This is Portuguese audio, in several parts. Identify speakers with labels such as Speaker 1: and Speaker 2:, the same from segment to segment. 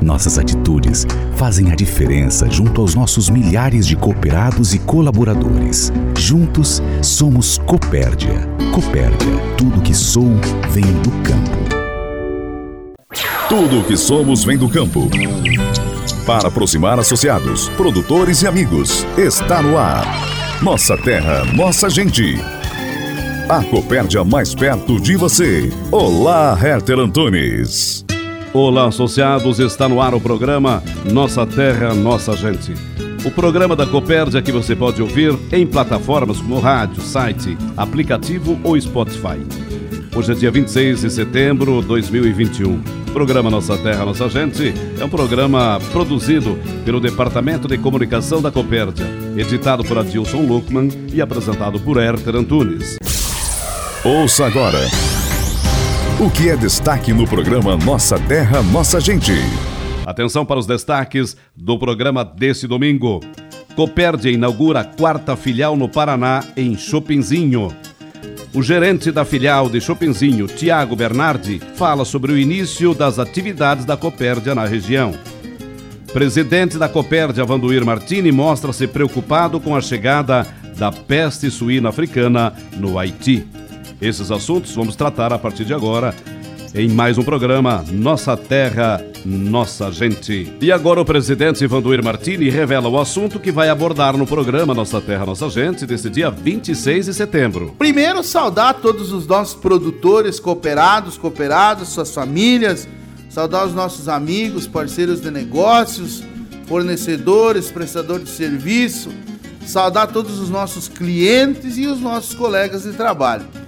Speaker 1: Nossas atitudes fazem a diferença junto aos nossos milhares de cooperados e colaboradores. Juntos somos Copérdia. Copérdia, tudo que sou vem do campo.
Speaker 2: Tudo que somos vem do campo. Para aproximar associados, produtores e amigos, está no ar. Nossa terra, nossa gente. A Copérdia mais perto de você. Olá, Herter Antunes.
Speaker 3: Olá, associados, está no ar o programa Nossa Terra, Nossa Gente. O programa da Copérdia que você pode ouvir em plataformas como rádio, site, aplicativo ou Spotify. Hoje é dia 26 de setembro de 2021. O programa Nossa Terra, Nossa Gente é um programa produzido pelo Departamento de Comunicação da Copérdia, editado por Adilson Luckman e apresentado por Herter Antunes.
Speaker 2: Ouça agora. O que é destaque no programa Nossa Terra, Nossa Gente?
Speaker 3: Atenção para os destaques do programa desse domingo. Copérdia inaugura a quarta filial no Paraná, em Chopinzinho. O gerente da filial de Chopinzinho, Tiago Bernardi, fala sobre o início das atividades da Copérdia na região. Presidente da Copérdia, Vanduir Martini, mostra-se preocupado com a chegada da peste suína africana no Haiti. Esses assuntos vamos tratar a partir de agora em mais um programa Nossa Terra, Nossa Gente. E agora o presidente Ivanduir Martini revela o assunto que vai abordar no programa Nossa Terra, Nossa Gente desse dia 26 de setembro.
Speaker 4: Primeiro, saudar todos os nossos produtores, cooperados, cooperadas, suas famílias, saudar os nossos amigos, parceiros de negócios, fornecedores, prestadores de serviço, saudar todos os nossos clientes e os nossos colegas de trabalho.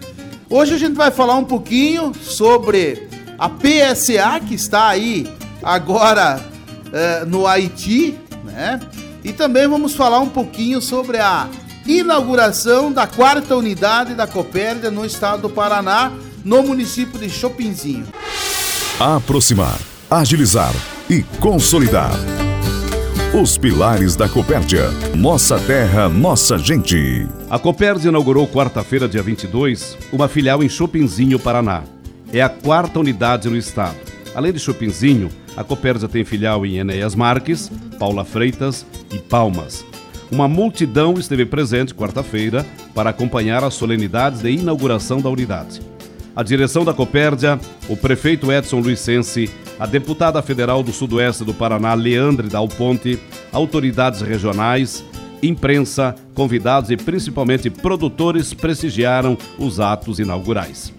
Speaker 4: Hoje a gente vai falar um pouquinho sobre a PSA que está aí agora eh, no Haiti, né? E também vamos falar um pouquinho sobre a inauguração da quarta unidade da Copérdia no estado do Paraná, no município de Chopinzinho.
Speaker 2: Aproximar, agilizar e consolidar. Os pilares da Copérdia. Nossa terra, nossa gente.
Speaker 3: A Copérdia inaugurou quarta-feira, dia 22, uma filial em Chopinzinho, Paraná. É a quarta unidade no estado. Além de Chopinzinho, a Copérdia tem filial em Enéas Marques, Paula Freitas e Palmas. Uma multidão esteve presente quarta-feira para acompanhar as solenidades de inauguração da unidade. A direção da Copérdia, o prefeito Edson Luicense, a deputada federal do Sudoeste do Paraná, Leandre Dal Ponte, autoridades regionais, imprensa, convidados e principalmente produtores prestigiaram os atos inaugurais.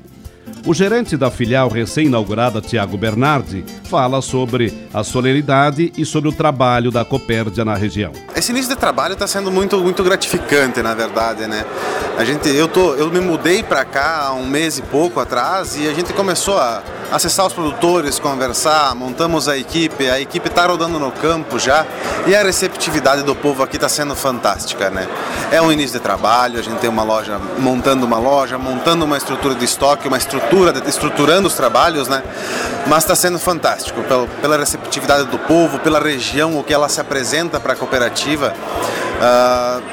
Speaker 3: O gerente da filial recém-inaugurada, Tiago Bernardi, fala sobre a solenidade e sobre o trabalho da Copérdia na região.
Speaker 5: Esse início de trabalho está sendo muito, muito gratificante, na verdade, né? A gente, eu, tô, eu me mudei para cá há um mês e pouco atrás e a gente começou a acessar os produtores, conversar, montamos a equipe, a equipe está rodando no campo já e a receptividade do povo aqui está sendo fantástica, né? É um início de trabalho, a gente tem uma loja, montando uma loja, montando uma estrutura de estoque, uma estrutura, estruturando os trabalhos, né? Mas está sendo fantástico pela, pela receptividade do povo, pela região, o que ela se apresenta para a cooperativa. Uh,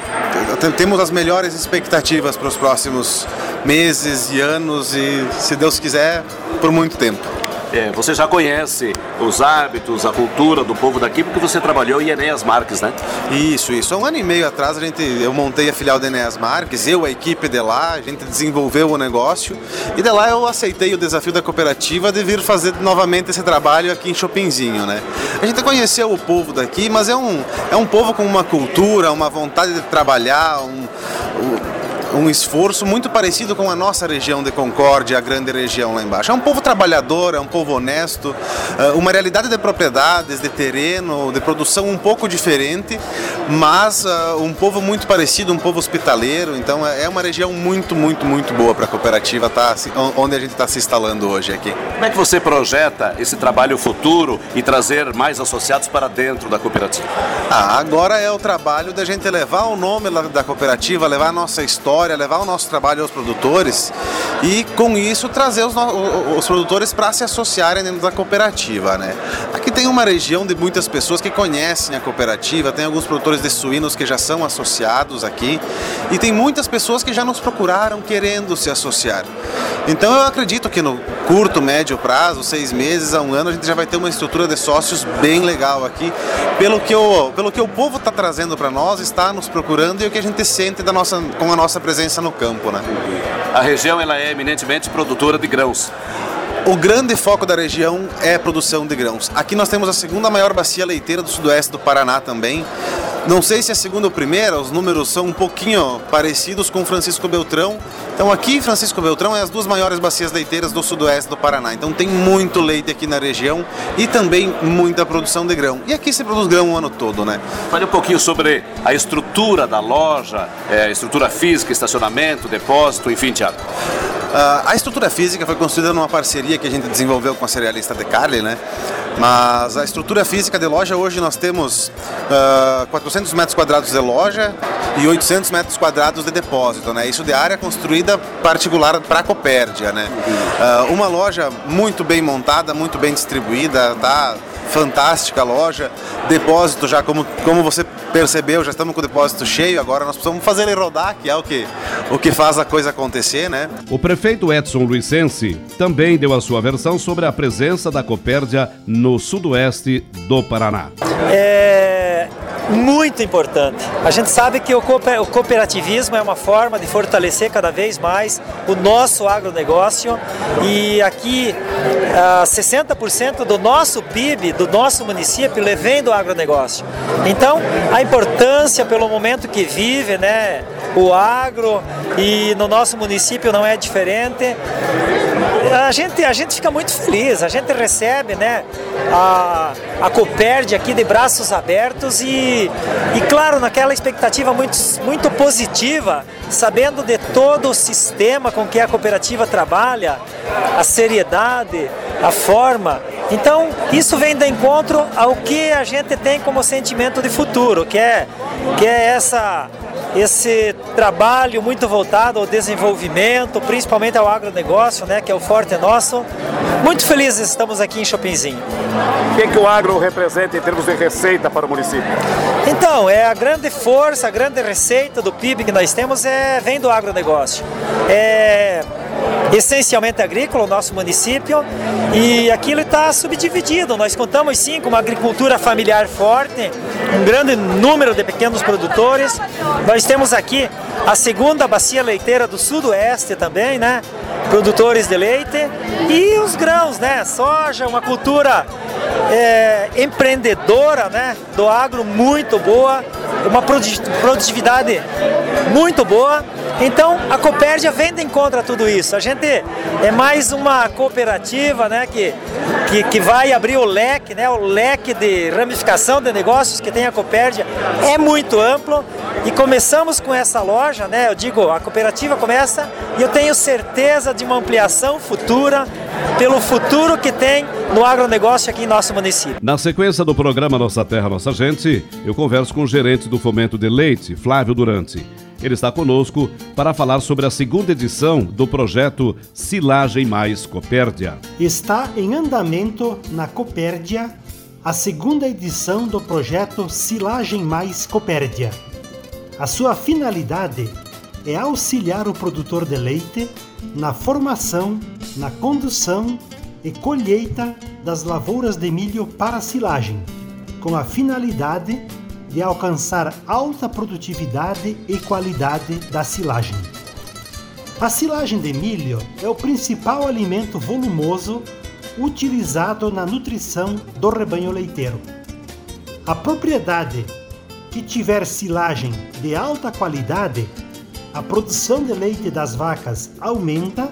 Speaker 5: temos as melhores expectativas para os próximos meses e anos e, se Deus quiser, por muito tempo.
Speaker 6: É, você já conhece os hábitos, a cultura do povo daqui, porque você trabalhou em Enéas Marques, né?
Speaker 5: Isso, isso. Há um ano e meio atrás a gente, eu montei a filial da Enéas Marques, eu, a equipe de lá, a gente desenvolveu o negócio e de lá eu aceitei o desafio da cooperativa de vir fazer novamente esse trabalho aqui em Chopinzinho, né? A gente conheceu o povo daqui, mas é um, é um povo com uma cultura, uma vontade de trabalhar, um, um um esforço muito parecido com a nossa região de Concórdia, a grande região lá embaixo. É um povo trabalhador, é um povo honesto, eh, uma realidade de propriedades, de terreno, de produção um pouco diferente, mas uh, um povo muito parecido, um povo hospitaleiro. Então é uma região muito, muito, muito boa para a cooperativa tá, onde a gente está se instalando hoje aqui.
Speaker 6: Como é que você projeta esse trabalho futuro e trazer mais associados para dentro da cooperativa?
Speaker 5: Ah, agora é o trabalho da gente levar o nome da cooperativa, levar a nossa história história, levar o nosso trabalho aos produtores e com isso trazer os, os produtores para se associarem dentro da cooperativa. Né? Aqui tem uma região de muitas pessoas que conhecem a cooperativa, tem alguns produtores de suínos que já são associados aqui e tem muitas pessoas que já nos procuraram querendo se associar. Então eu acredito que no curto, médio prazo, seis meses a um ano, a gente já vai ter uma estrutura de sócios bem legal aqui, pelo que o, pelo que o povo está trazendo para nós, está nos procurando e o que a gente sente da nossa, com a nossa presença no campo. Né?
Speaker 6: A região ela é eminentemente produtora de grãos.
Speaker 5: O grande foco da região é a produção de grãos. Aqui nós temos a segunda maior bacia leiteira do sudoeste do Paraná também. Não sei se é segunda ou primeira, os números são um pouquinho parecidos com Francisco Beltrão. Então aqui Francisco Beltrão é as duas maiores bacias leiteiras do sudoeste do Paraná. Então tem muito leite aqui na região e também muita produção de grão. E aqui se produz grão o ano todo, né?
Speaker 6: Fale um pouquinho sobre a estrutura da loja, é, estrutura física, estacionamento, depósito, enfim, Tiago.
Speaker 5: Uh, a estrutura física foi construída numa parceria que a gente desenvolveu com a cerealista de Carli, né? Mas a estrutura física de loja hoje nós temos uh, ah, 400 metros quadrados de loja e 800 metros quadrados de depósito, né? Isso de área construída particular para a Copérdia, né? Uh, uma loja muito bem montada, muito bem distribuída, tá? fantástica loja, depósito já como, como você percebeu, já estamos com o depósito cheio, agora nós precisamos fazer ele rodar, que é o que, o que faz a coisa acontecer, né?
Speaker 3: O prefeito Edson Luizense também deu a sua versão sobre a presença da Copérdia no sudoeste do Paraná.
Speaker 7: É muito importante. A gente sabe que o cooperativismo é uma forma de fortalecer cada vez mais o nosso agronegócio e aqui 60% do nosso PIB, do nosso município, vem do agronegócio. Então, a importância pelo momento que vive, né, o agro e no nosso município não é diferente. A gente, a gente fica muito feliz, a gente recebe né, a, a Coperd aqui de braços abertos e, e claro, naquela expectativa muito, muito positiva, sabendo de todo o sistema com que a cooperativa trabalha, a seriedade, a forma. Então, isso vem de encontro ao que a gente tem como sentimento de futuro, que é, que é essa esse trabalho muito voltado ao desenvolvimento, principalmente ao agronegócio, né, que é o forte nosso. Muito felizes estamos aqui em Chopinzinho.
Speaker 6: O que, é que o agro representa em termos de receita para o município?
Speaker 7: Então, é a grande força, a grande receita do PIB que nós temos é, vem do agronegócio. É essencialmente agrícola, o nosso município, e aquilo está subdividido. Nós contamos sim com uma agricultura familiar forte, um grande número de pequenos produtores. Nós temos aqui a segunda bacia leiteira do sudoeste também, né? Produtores de leite e os grãos, né? Soja, uma cultura é, empreendedora, né? Do agro muito boa, uma produtividade muito boa. Então a Copérdia vem de encontro a tudo isso. A gente é mais uma cooperativa, né? Que, que, que vai abrir o leque, né? O leque de ramificação de negócios que tem a Copérdia é muito amplo e começamos com essa loja, né? Eu digo, a cooperativa começa e eu tenho certeza de uma ampliação futura pelo futuro que tem no agronegócio aqui em nosso município.
Speaker 3: Na sequência do programa Nossa Terra, Nossa Gente, eu converso com o gerente do Fomento de Leite, Flávio Durante. Ele está conosco para falar sobre a segunda edição do projeto Silagem Mais Copérdia.
Speaker 8: Está em andamento na Copérdia a segunda edição do projeto Silagem Mais Copérdia a sua finalidade é auxiliar o produtor de leite na formação, na condução e colheita das lavouras de milho para silagem, com a finalidade de alcançar alta produtividade e qualidade da silagem. A silagem de milho é o principal alimento volumoso utilizado na nutrição do rebanho leiteiro. A propriedade que tiver silagem de alta qualidade, a produção de leite das vacas aumenta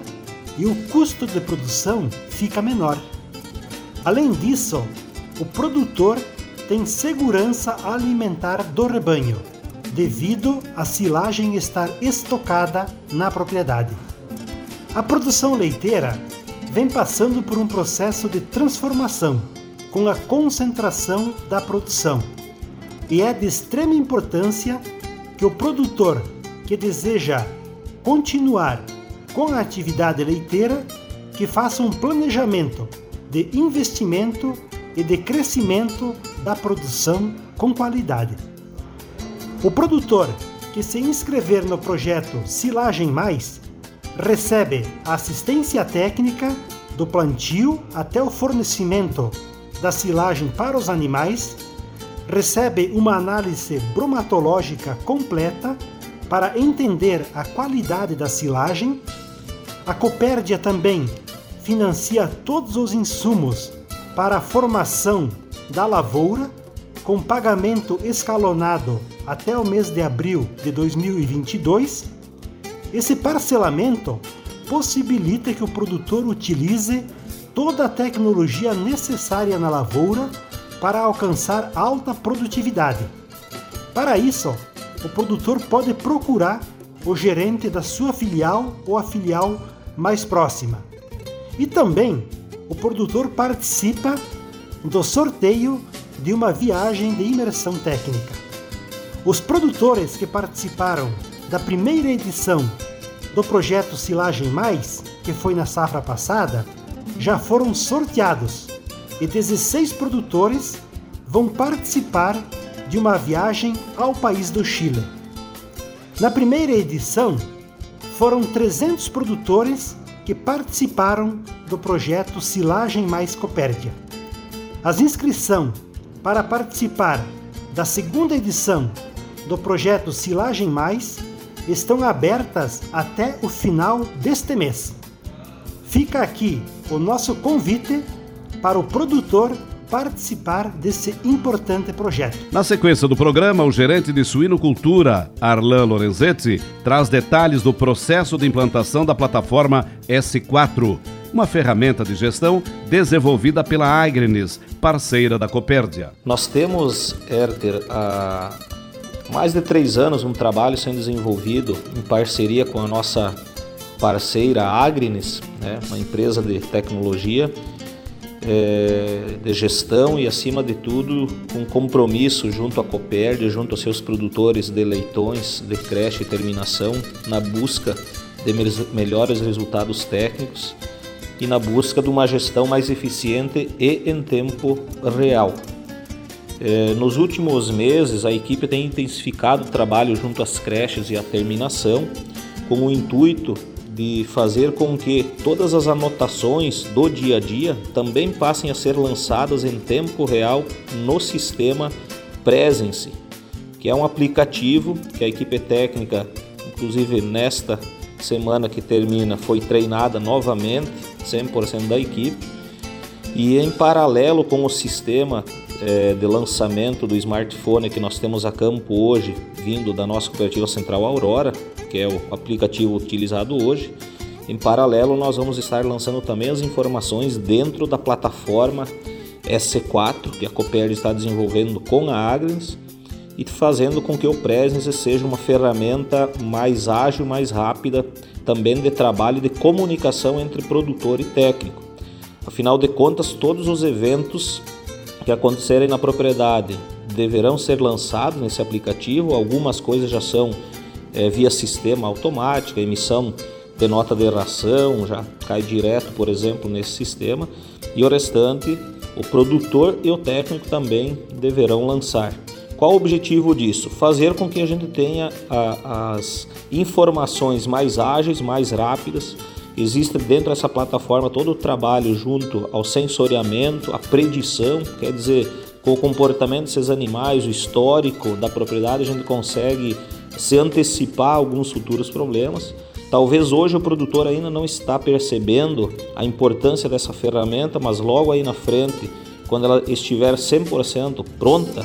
Speaker 8: e o custo de produção fica menor. Além disso, o produtor tem segurança alimentar do rebanho, devido à silagem estar estocada na propriedade. A produção leiteira vem passando por um processo de transformação com a concentração da produção e é de extrema importância que o produtor que deseja continuar com a atividade leiteira, que faça um planejamento de investimento e de crescimento da produção com qualidade. O produtor que se inscrever no projeto Silagem Mais recebe assistência técnica do plantio até o fornecimento da silagem para os animais, recebe uma análise bromatológica completa para entender a qualidade da silagem. A Copérdia também financia todos os insumos para a formação da lavoura, com pagamento escalonado até o mês de abril de 2022. Esse parcelamento possibilita que o produtor utilize toda a tecnologia necessária na lavoura para alcançar alta produtividade. Para isso, o produtor pode procurar o gerente da sua filial ou a filial mais próxima. E também o produtor participa do sorteio de uma viagem de imersão técnica. Os produtores que participaram da primeira edição do projeto Silagem Mais, que foi na safra passada, já foram sorteados e 16 produtores vão participar de uma viagem ao país do Chile. Na primeira edição, foram 300 produtores que participaram do projeto Silagem Mais Copérdia. As inscrições para participar da segunda edição do projeto Silagem Mais estão abertas até o final deste mês. Fica aqui o nosso convite para o produtor participar desse importante projeto.
Speaker 3: Na sequência do programa, o gerente de suinocultura, Arlan Lorenzetti, traz detalhes do processo de implantação da plataforma S4, uma ferramenta de gestão desenvolvida pela Agrenes, parceira da Copérdia.
Speaker 9: Nós temos, Herter, há mais de três anos um trabalho sendo desenvolvido em parceria com a nossa parceira Agrenes, né, uma empresa de tecnologia é, de gestão e, acima de tudo, com compromisso junto à Copérdia, junto aos seus produtores de leitões, de creche e terminação, na busca de melhores resultados técnicos e na busca de uma gestão mais eficiente e em tempo real. É, nos últimos meses, a equipe tem intensificado o trabalho junto às creches e à terminação, com o intuito de fazer com que todas as anotações do dia a dia também passem a ser lançadas em tempo real no sistema Presence, que é um aplicativo que a equipe técnica, inclusive nesta semana que termina, foi treinada novamente, 100% da equipe, e em paralelo com o sistema é, de lançamento do smartphone que nós temos a campo hoje, vindo da nossa cooperativa central Aurora, que é o aplicativo utilizado hoje. Em paralelo, nós vamos estar lançando também as informações dentro da plataforma S4 que a Copérdia está desenvolvendo com a Agrins e fazendo com que o Presence seja uma ferramenta mais ágil, mais rápida, também de trabalho e de comunicação entre produtor e técnico. Afinal de contas, todos os eventos que acontecerem na propriedade deverão ser lançados nesse aplicativo. Algumas coisas já são é, via sistema automático, emissão de nota de ração já cai direto, por exemplo, nesse sistema, e o restante o produtor e o técnico também deverão lançar. Qual o objetivo disso? Fazer com que a gente tenha a, as informações mais ágeis, mais rápidas. Existe dentro dessa plataforma todo o trabalho junto ao sensoriamento, a predição, quer dizer, com o comportamento desses animais, o histórico da propriedade, a gente consegue se antecipar alguns futuros problemas. Talvez hoje o produtor ainda não está percebendo a importância dessa ferramenta, mas logo aí na frente, quando ela estiver 100% pronta,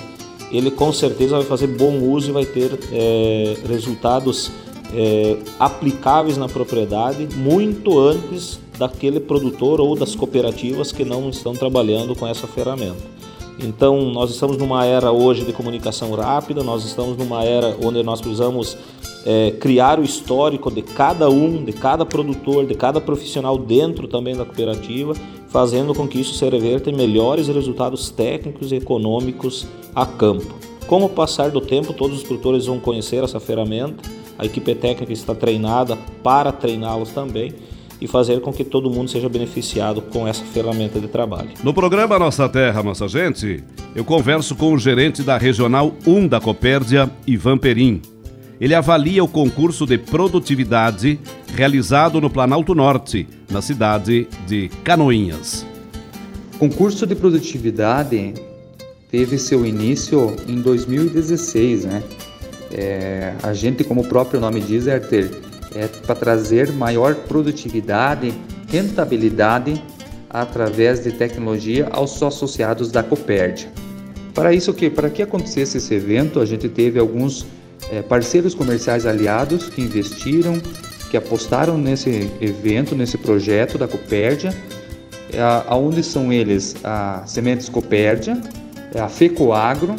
Speaker 9: ele com certeza vai fazer bom uso e vai ter é, resultados é, aplicáveis na propriedade muito antes daquele produtor ou das cooperativas que não estão trabalhando com essa ferramenta. Então, nós estamos numa era hoje de comunicação rápida, nós estamos numa era onde nós precisamos é, criar o histórico de cada um, de cada produtor, de cada profissional dentro também da cooperativa, fazendo com que isso se reverta em melhores resultados técnicos e econômicos a campo. Com o passar do tempo, todos os produtores vão conhecer essa ferramenta, A equipe técnica está treinada para treiná-los também e fazer com que todo mundo seja beneficiado com essa ferramenta de trabalho.
Speaker 3: No programa Nossa Terra, Nossa Gente, eu converso com o gerente da Regional 1 da Copérdia, Ivan Perim. Ele avalia o concurso de produtividade realizado no Planalto Norte, na cidade de Canoinhas.
Speaker 10: O concurso de produtividade teve seu início em 2016, né? É, a gente, como o próprio nome diz, Herter, é para trazer maior produtividade, rentabilidade através de tecnologia aos associados da Copérdia. Para isso que, para que acontecesse esse evento, a gente teve alguns é, parceiros comerciais aliados que investiram, que apostaram nesse evento, nesse projeto da Copérdia, é, aonde são eles a Sementes Copérdia, é a FECOAGRO,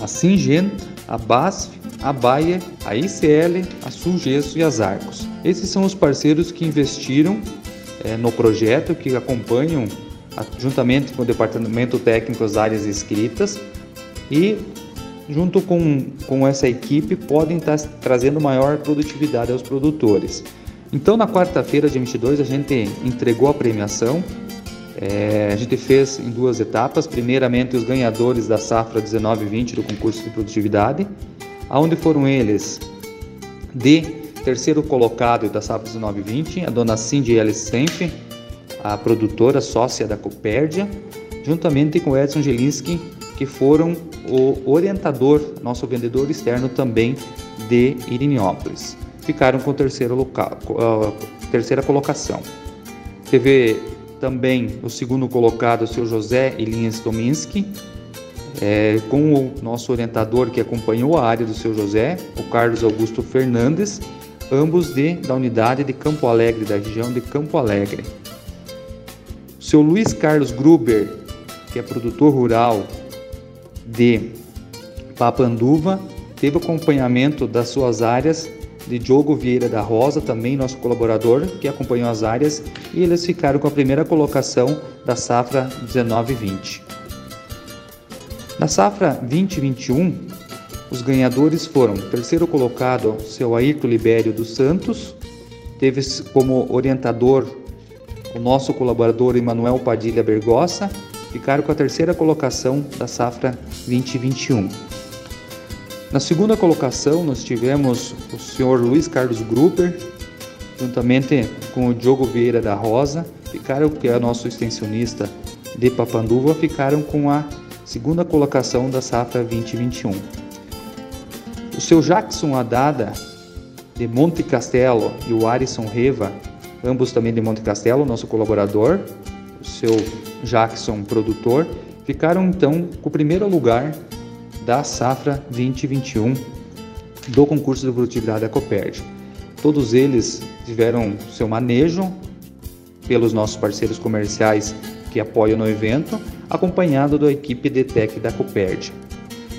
Speaker 10: a Singenta, a BASF, a Bayer, a ICL, a Sulgesso e as Arcos. Esses são os parceiros que investiram é, no projeto, que acompanham juntamente com o departamento técnico as áreas escritas e junto com, com essa equipe podem estar trazendo maior produtividade aos produtores. Então na quarta-feira de 22 a gente entregou a premiação é, a gente fez em duas etapas. Primeiramente, os ganhadores da safra 19-20 do concurso de produtividade, aonde foram eles de terceiro colocado da safra 19-20, a dona Cindy L. A produtora sócia da Copérdia, juntamente com Edson Gelinski, que foram o orientador, nosso vendedor externo também de Iriniópolis. Ficaram com terceiro local, uh, terceira colocação. Teve também o segundo colocado, o seu José Elias Dominski, é, com o nosso orientador que acompanhou a área do seu José, o Carlos Augusto Fernandes, ambos de, da unidade de Campo Alegre, da região de Campo Alegre. O seu Luiz Carlos Gruber, que é produtor rural de Papanduva, teve acompanhamento das suas áreas de Diogo Vieira da Rosa, também nosso colaborador, que acompanhou as áreas, e eles ficaram com a primeira colocação da safra 19-20. Na safra 2021, os ganhadores foram terceiro colocado seu Ayrton Libério dos Santos, teve como orientador o nosso colaborador Emanuel Padilha Bergossa, ficaram com a terceira colocação da safra 2021. Na segunda colocação, nós tivemos o senhor Luiz Carlos Gruber, juntamente com o Diogo Vieira da Rosa, ficaram, que é nosso extensionista de Papanduva, ficaram com a segunda colocação da safra 2021. O seu Jackson Adada, de Monte Castelo, e o Arison Reva, ambos também de Monte Castelo, nosso colaborador, o seu Jackson produtor, ficaram então com o primeiro lugar da safra 2021 do concurso de produtividade da Coperd. Todos eles tiveram seu manejo pelos nossos parceiros comerciais que apoiam no evento, acompanhado da equipe DTEC da Coperd.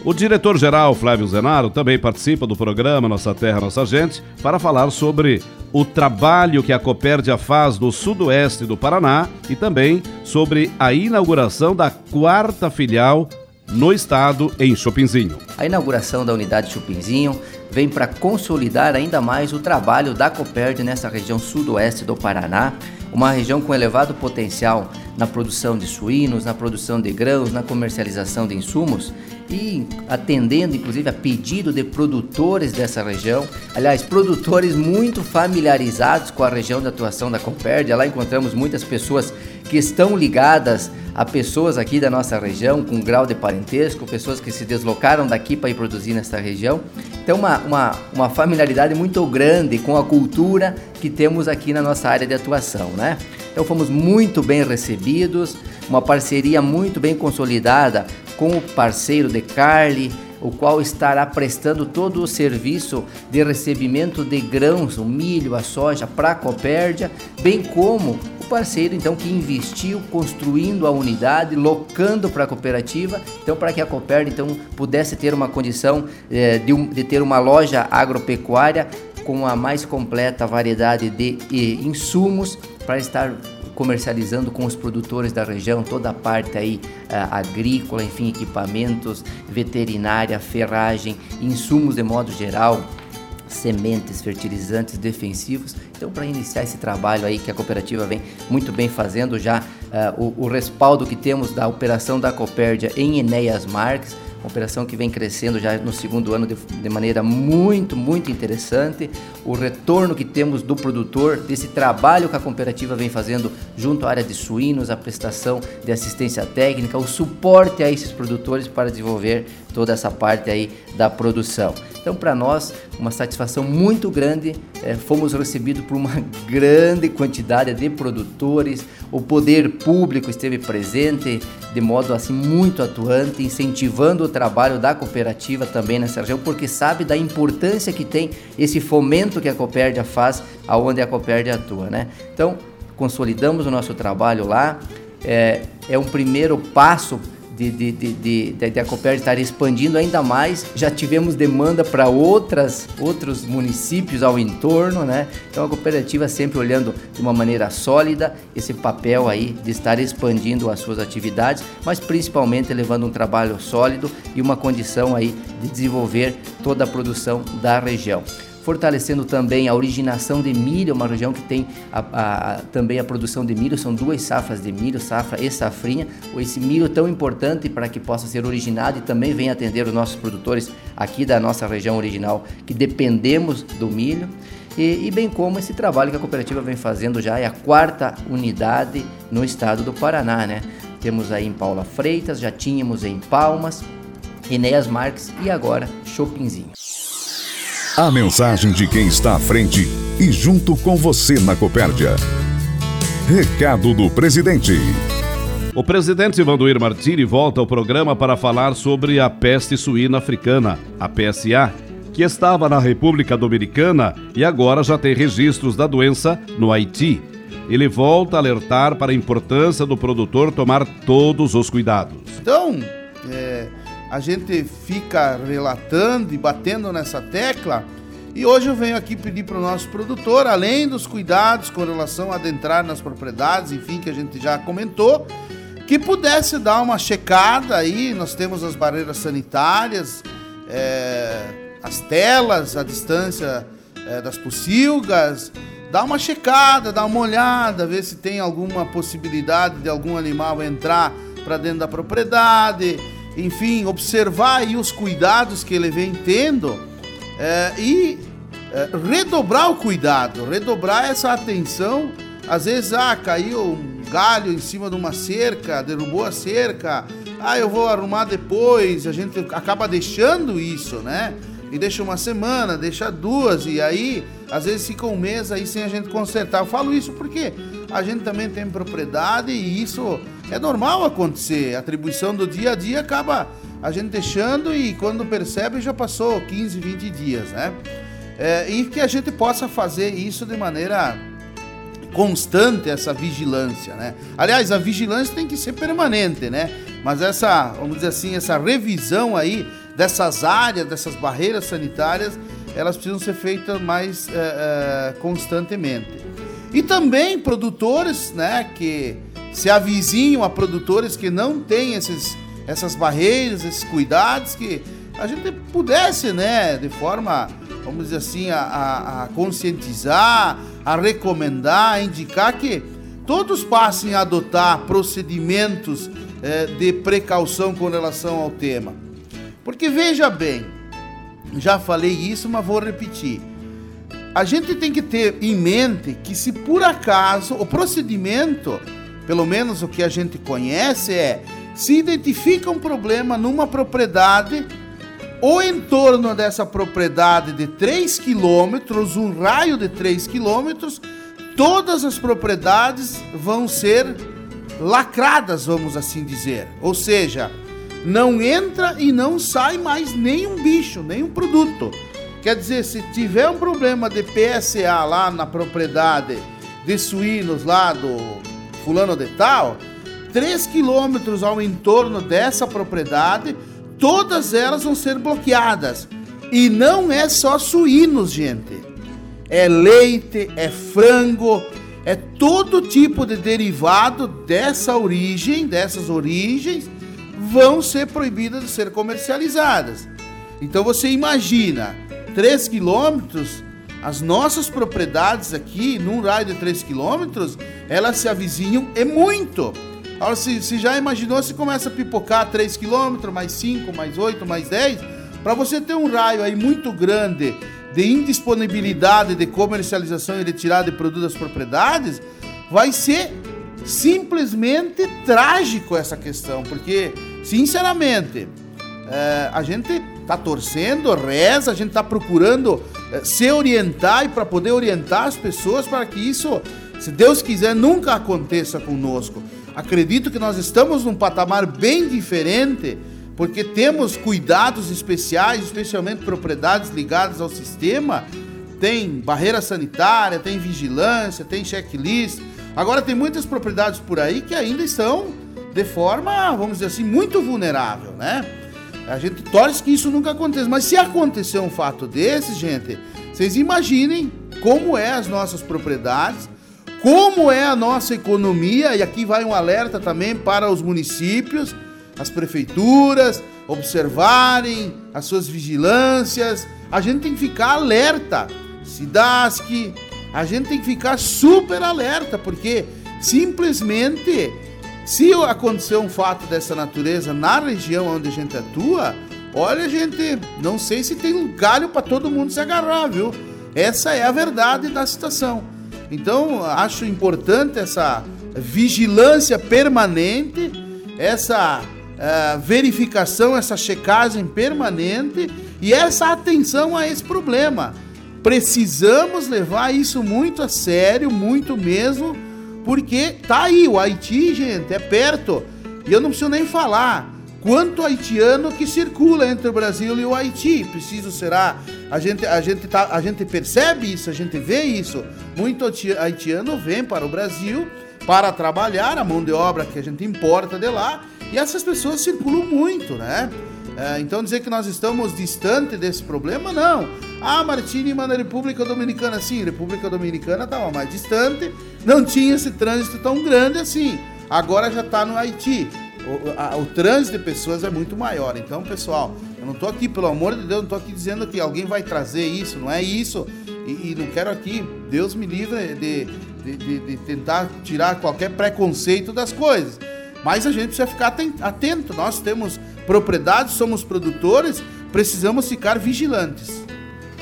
Speaker 3: O diretor-geral Flávio Zenaro também participa do programa Nossa Terra, Nossa Gente para falar sobre o trabalho que a Copérdia faz no sudoeste do Paraná e também sobre a inauguração da quarta filial no estado, em Chopinzinho.
Speaker 11: A inauguração da unidade Chopinzinho vem para consolidar ainda mais o trabalho da Coperd nessa região sudoeste do Paraná, uma região com elevado potencial na produção de suínos, na produção de grãos, na comercialização de insumos e atendendo inclusive a pedido de produtores dessa região. Aliás, produtores muito familiarizados com a região de atuação da Copérdia. Lá encontramos muitas pessoas que estão ligadas a pessoas aqui da nossa região com grau de parentesco, pessoas que se deslocaram daqui para ir produzir nesta região. Então, uma, uma, uma familiaridade muito grande com a cultura que temos aqui na nossa área de atuação, né? Então, fomos muito bem recebidos, uma parceria muito bem consolidada com o parceiro de Carly, o qual estará prestando todo o serviço de recebimento de grãos, o milho, a soja para a Copérdia, bem como o parceiro então que investiu construindo a unidade, locando para a cooperativa, então para que a Copérdia então pudesse ter uma condição eh, de, um, de ter uma loja agropecuária com a mais completa variedade de insumos para estar comercializando com os produtores da região toda a parte aí uh, agrícola, enfim, equipamentos, veterinária, ferragem, insumos de modo geral, sementes, fertilizantes, defensivos. Então, para iniciar esse trabalho aí que a cooperativa vem muito bem fazendo, já uh, o, o, respaldo que temos da operação da Copérdia em Enéas Marques, uma operação que vem crescendo já no segundo ano de, de, maneira muito, muito interessante. O retorno que temos do produtor, desse trabalho que a cooperativa vem fazendo junto à área de suínos, a prestação de assistência técnica, o suporte a esses produtores para desenvolver toda essa parte aí da produção. Então, para nós, uma satisfação muito grande. É, fomos recebidos por uma grande quantidade de produtores. O poder público esteve presente de modo assim muito atuante, incentivando o trabalho da cooperativa também nessa região, porque sabe da importância que tem esse fomento que a Copérdia faz aonde a Copérdia atua, né? Então, consolidamos o nosso trabalho lá. É, é um primeiro passo de, de, de, de, de a Copérdia estar expandindo ainda mais. Já tivemos demanda para outras outros municípios ao entorno, né? Então a cooperativa sempre olhando de uma maneira sólida esse papel aí de estar expandindo as suas atividades, mas principalmente levando um trabalho sólido e uma condição aí de desenvolver toda a produção da região fortalecendo também a originação de milho, uma região que tem a, a, também a produção de milho, são duas safras de milho, safra e safrinha. Esse milho tão importante para que possa ser originado e também vem atender os nossos produtores aqui da nossa região original, que dependemos do milho. E, e, bem como esse trabalho que a cooperativa vem fazendo já é a quarta unidade no estado do Paraná, né? Temos aí em Paula Freitas, já tínhamos em Palmas, Enéas Marques e agora Chopinzinho.
Speaker 2: A mensagem de quem está à frente e junto com você na Copérdia. Recado do presidente.
Speaker 3: O presidente Vanduir Martiri volta ao programa para falar sobre a peste suína africana, a PSA, que estava na República Dominicana e agora já tem registros da doença no Haiti. Ele volta a alertar para a importância do produtor tomar todos os cuidados.
Speaker 4: Então, é, a gente fica relatando e batendo nessa tecla. E hoje eu venho aqui pedir para o nosso produtor, além dos cuidados com relação a adentrar nas propriedades, enfim, que a gente já comentou, que pudesse dar uma checada aí. Nós temos as barreiras sanitárias, é, as telas, a distância é, das pocilgas, dá uma checada, dá uma olhada, ver se tem alguma possibilidade de algum animal entrar para dentro da propriedade enfim, observar aí os cuidados que ele vem tendo é, e é, redobrar o cuidado, redobrar essa atenção. Às vezes, ah, caiu um galho em cima de uma cerca, derrubou a cerca, ah, eu vou arrumar depois. A gente acaba deixando isso, né? E deixa uma semana, deixa duas, e aí às vezes fica um mês aí sem a gente consertar. Eu falo isso porque a gente também tem propriedade e isso é normal acontecer. A atribuição do dia a dia acaba a gente deixando e quando percebe já passou 15, 20 dias, né? É, e que a gente possa fazer isso de maneira constante, essa vigilância, né? Aliás, a vigilância tem que ser permanente, né? Mas essa, vamos dizer assim, essa revisão aí dessas áreas, dessas barreiras sanitárias, elas precisam ser feitas mais é, é, constantemente. E também produtores, né, que se avizinham a produtores que não têm esses, essas barreiras, esses cuidados, que a gente pudesse, né, de forma, vamos dizer assim, a, a, conscientizar, a recomendar, a indicar que todos passem a adotar procedimentos é, de precaução com relação ao tema. Porque veja bem, já falei isso, mas vou repetir. A gente tem que ter em mente que se por acaso o procedimento pelo menos o que a gente conhece, é se identifica um problema numa propriedade, o entorno dessa propriedade de 3 quilômetros, um raio de 3 quilômetros, todas as propriedades vão ser lacradas, vamos assim dizer. Ou seja, não entra e não sai mais nenhum bicho, nenhum produto. Quer dizer, se tiver um problema de PSA lá na propriedade de suínos lá do fulano de tal, 3 quilômetros ao entorno dessa propriedade, todas elas vão ser bloqueadas. E não é só suínos, gente. É leite, é frango, é todo tipo de derivado dessa origem, dessas origens, vão ser proibidas de ser comercializadas. Então você imagina 3 quilômetros, as nossas propriedades aqui, num raio de 3 quilômetros, elas se avizinham e muito. Agora, se, se já imaginou, se começa a pipocar 3 quilômetros, mais 5, mais 8, mais 10, para você ter um raio aí muito grande de indisponibilidade de comercialização e retirada de produtos das propriedades, vai ser simplesmente trágico essa questão, porque, sinceramente, é, a gente está torcendo, reza, a gente está procurando é, se orientar e para poder orientar as pessoas para que isso, se Deus quiser, nunca aconteça conosco. Acredito que nós estamos num patamar bem diferente, porque temos cuidados especiais, especialmente propriedades ligadas ao sistema. Tem barreira sanitária, tem vigilância, tem checklist. Agora tem muitas propriedades por aí que ainda estão de forma, vamos dizer assim, muito vulnerável, né? A gente torce que isso nunca aconteça, mas se acontecer um fato desse, gente, vocês imaginem como é as nossas propriedades, como é a nossa economia, e aqui vai um alerta também para os municípios, as prefeituras, observarem as suas vigilâncias. A gente tem que ficar alerta. Cidasc, a gente tem que ficar super alerta, porque simplesmente, se acontecer um fato dessa natureza na região onde a gente atua, olha, gente, não sei se tem um galho para todo mundo se agarrar, viu? Essa é a verdade da situação. Então, acho importante essa vigilância permanente, essa uh, verificação, essa checagem permanente e essa atenção a esse problema precisamos levar isso muito a sério, muito mesmo, porque tá aí, o Haiti, gente, é perto. E eu não preciso nem falar quanto haitiano que circula entre o Brasil e o Haiti. Preciso será. A gente, a gente, tá, a gente percebe isso, a gente vê isso. Muito haitiano vem para o Brasil para trabalhar, a mão de obra que a gente importa de lá, e essas pessoas circulam muito, né? É, então dizer que nós estamos distante desse problema, não. Ah, Martini manda República Dominicana. Sim, República Dominicana estava mais distante, não tinha esse trânsito tão grande assim. Agora já está no Haiti. O, a, o, trânsito de pessoas é muito maior. Então, pessoal, eu não estou aqui, pelo amor de Deus, não estou aqui dizendo que alguém vai trazer isso, não é isso. E, e não quero aqui, Deus me livre de, de, de, de tentar tirar qualquer preconceito das coisas. Mas a gente precisa ficar atento. Nós temos propriedades, somos produtores, precisamos ficar vigilantes.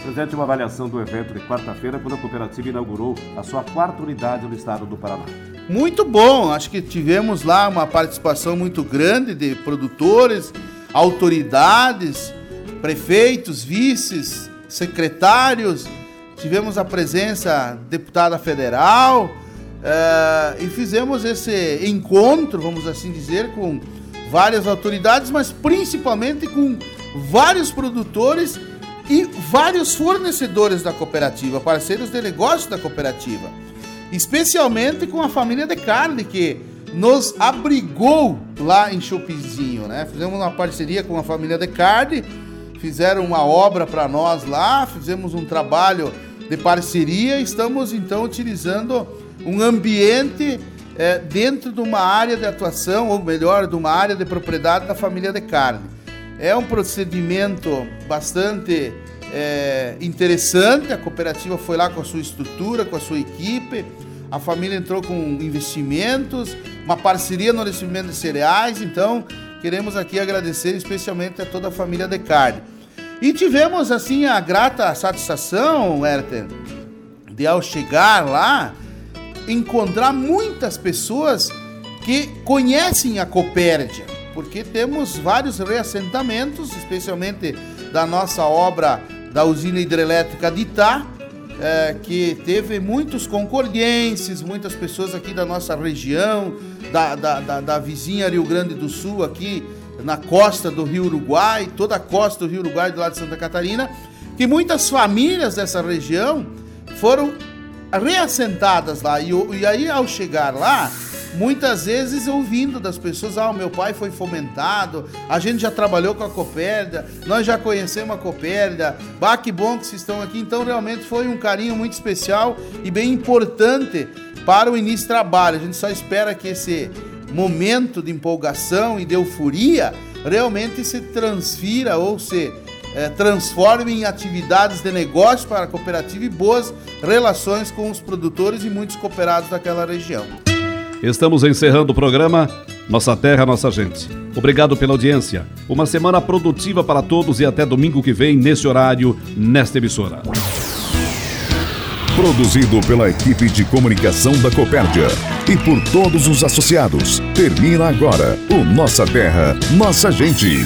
Speaker 3: Presente uma avaliação do evento de quarta-feira, quando a cooperativa inaugurou a sua quarta unidade no estado do Paraná.
Speaker 4: Muito bom, acho que tivemos lá uma participação muito grande de produtores, autoridades, prefeitos, vices, secretários, tivemos a presença deputada federal uh, e fizemos esse encontro, vamos assim dizer, com várias autoridades, mas principalmente com vários produtores e vários fornecedores da cooperativa, parceiros de negócio da cooperativa, especialmente com a família de carne que nos abrigou lá em Chopizinho, né? Fizemos uma parceria com a família de carne, fizeram uma obra para nós lá, fizemos um trabalho de parceria, estamos então utilizando um ambiente é, dentro de uma área de atuação, ou melhor, de uma área de propriedade da família de carne. É um procedimento bastante é, interessante. A cooperativa foi lá com a sua estrutura, com a sua equipe. A família entrou com investimentos, uma parceria no recebimento de cereais. Então, queremos aqui agradecer especialmente a toda a família de carne. E tivemos assim a grata satisfação, Herter, de ao chegar lá encontrar muitas pessoas que conhecem a Copérdia, porque temos vários reassentamentos, especialmente da nossa obra da usina hidrelétrica de Itá, é, que teve muitos concordienses, muitas pessoas aqui da nossa região, da, da, da, da, vizinha Rio Grande do Sul, aqui na costa do Rio Uruguai, toda a costa do Rio Uruguai do lado de Santa Catarina, que muitas famílias dessa região foram reassentadas lá. E, e aí, ao chegar lá, muitas vezes ouvindo das pessoas, ah, o meu pai foi fomentado, a gente já trabalhou com a Copérdia, nós já conhecemos a Copérdia, bah, que bom que vocês estão aqui. Então, realmente foi um carinho muito especial e bem importante para o início do trabalho. A gente só espera que esse momento de empolgação e de euforia realmente se transfira ou se é, transforme em atividades de negócio para a cooperativa e boas relações com os produtores e muitos cooperados daquela região.
Speaker 3: Estamos encerrando o programa Nossa Terra, Nossa Gente. Obrigado pela audiência. Uma semana produtiva para todos e até domingo que vem, nesse horário, nesta emissora.
Speaker 2: Produzido pela equipe de comunicação da Copérdia e por todos os associados. Termina agora o Nossa Terra, Nossa Gente.